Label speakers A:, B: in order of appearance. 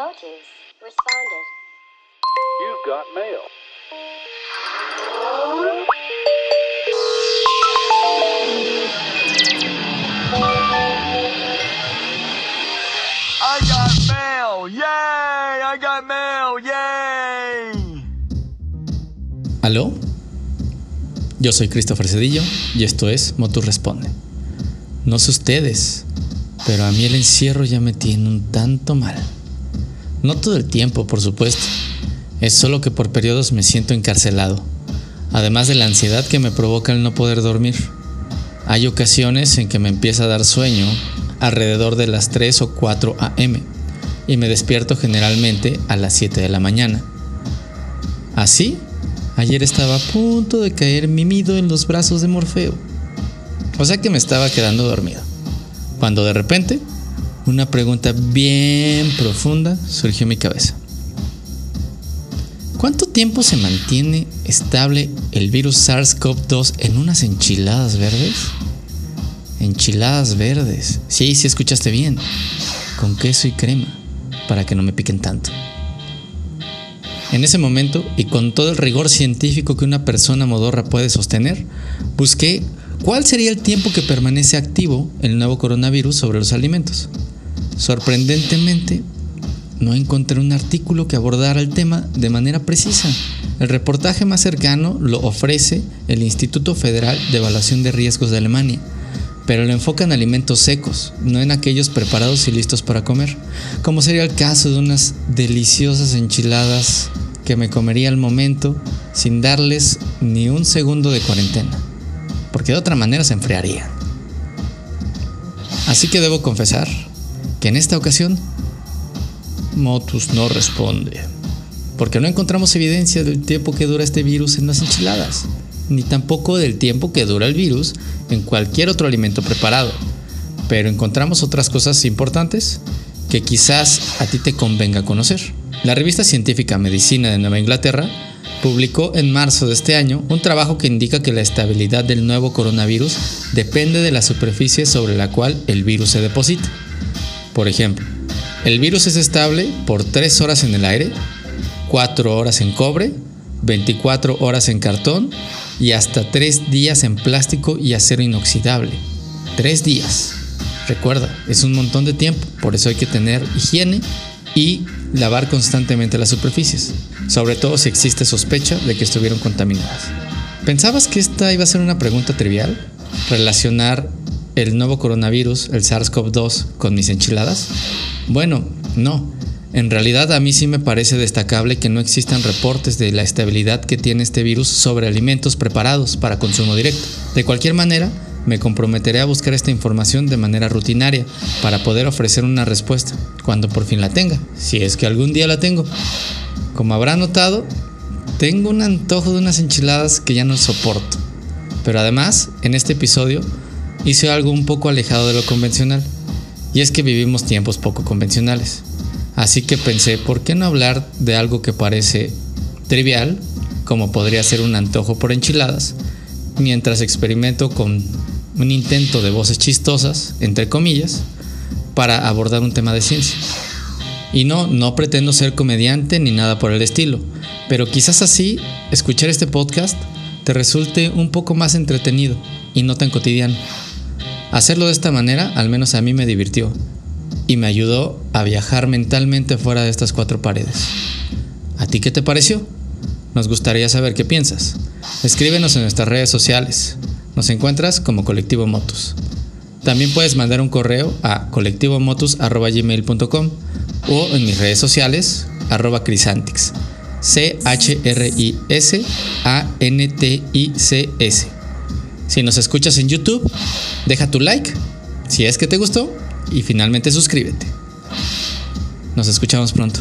A: Motus responded.
B: You've got mail.
C: I got mail! Yay! I got mail! Yay!
D: ¿Aló? Yo soy Christopher Cedillo y esto es Motus Responde. No sé ustedes, pero a mí el encierro ya me tiene un tanto mal. No todo el tiempo, por supuesto. Es solo que por periodos me siento encarcelado, además de la ansiedad que me provoca el no poder dormir. Hay ocasiones en que me empieza a dar sueño alrededor de las 3 o 4 a.m. y me despierto generalmente a las 7 de la mañana. Así, ayer estaba a punto de caer mimido en los brazos de Morfeo. O sea que me estaba quedando dormido. Cuando de repente, una pregunta bien profunda surgió en mi cabeza. ¿Cuánto tiempo se mantiene estable el virus SARS-CoV-2 en unas enchiladas verdes? Enchiladas verdes. Sí, sí escuchaste bien. Con queso y crema, para que no me piquen tanto. En ese momento, y con todo el rigor científico que una persona modorra puede sostener, busqué cuál sería el tiempo que permanece activo el nuevo coronavirus sobre los alimentos. Sorprendentemente, no encontré un artículo que abordara el tema de manera precisa. El reportaje más cercano lo ofrece el Instituto Federal de Evaluación de Riesgos de Alemania, pero lo enfoca en alimentos secos, no en aquellos preparados y listos para comer, como sería el caso de unas deliciosas enchiladas que me comería al momento sin darles ni un segundo de cuarentena, porque de otra manera se enfriarían. Así que debo confesar que en esta ocasión Motus no responde, porque no encontramos evidencia del tiempo que dura este virus en las enchiladas, ni tampoco del tiempo que dura el virus en cualquier otro alimento preparado. Pero encontramos otras cosas importantes que quizás a ti te convenga conocer. La revista científica Medicina de Nueva Inglaterra publicó en marzo de este año un trabajo que indica que la estabilidad del nuevo coronavirus depende de la superficie sobre la cual el virus se deposita. Por ejemplo, el virus es estable por 3 horas en el aire, 4 horas en cobre, 24 horas en cartón y hasta 3 días en plástico y acero inoxidable. 3 días. Recuerda, es un montón de tiempo, por eso hay que tener higiene y lavar constantemente las superficies, sobre todo si existe sospecha de que estuvieron contaminadas. ¿Pensabas que esta iba a ser una pregunta trivial? ¿Relacionar el nuevo coronavirus, el SARS-CoV-2, con mis enchiladas? Bueno, no. En realidad a mí sí me parece destacable que no existan reportes de la estabilidad que tiene este virus sobre alimentos preparados para consumo directo. De cualquier manera, me comprometeré a buscar esta información de manera rutinaria para poder ofrecer una respuesta cuando por fin la tenga, si es que algún día la tengo. Como habrá notado, tengo un antojo de unas enchiladas que ya no soporto. Pero además, en este episodio, hice algo un poco alejado de lo convencional. Y es que vivimos tiempos poco convencionales. Así que pensé, ¿por qué no hablar de algo que parece trivial, como podría ser un antojo por enchiladas, mientras experimento con un intento de voces chistosas, entre comillas, para abordar un tema de ciencia? Y no, no pretendo ser comediante ni nada por el estilo, pero quizás así escuchar este podcast te resulte un poco más entretenido y no tan cotidiano. Hacerlo de esta manera al menos a mí me divirtió y me ayudó a viajar mentalmente fuera de estas cuatro paredes. ¿A ti qué te pareció? Nos gustaría saber qué piensas. Escríbenos en nuestras redes sociales. Nos encuentras como Colectivo Motus. También puedes mandar un correo a colectivomotus.gmail.com o en mis redes sociales arroba crisantix. C-H-R-I-S-A-N-T-I-C-S. Si nos escuchas en YouTube, deja tu like si es que te gustó y finalmente suscríbete. Nos escuchamos pronto.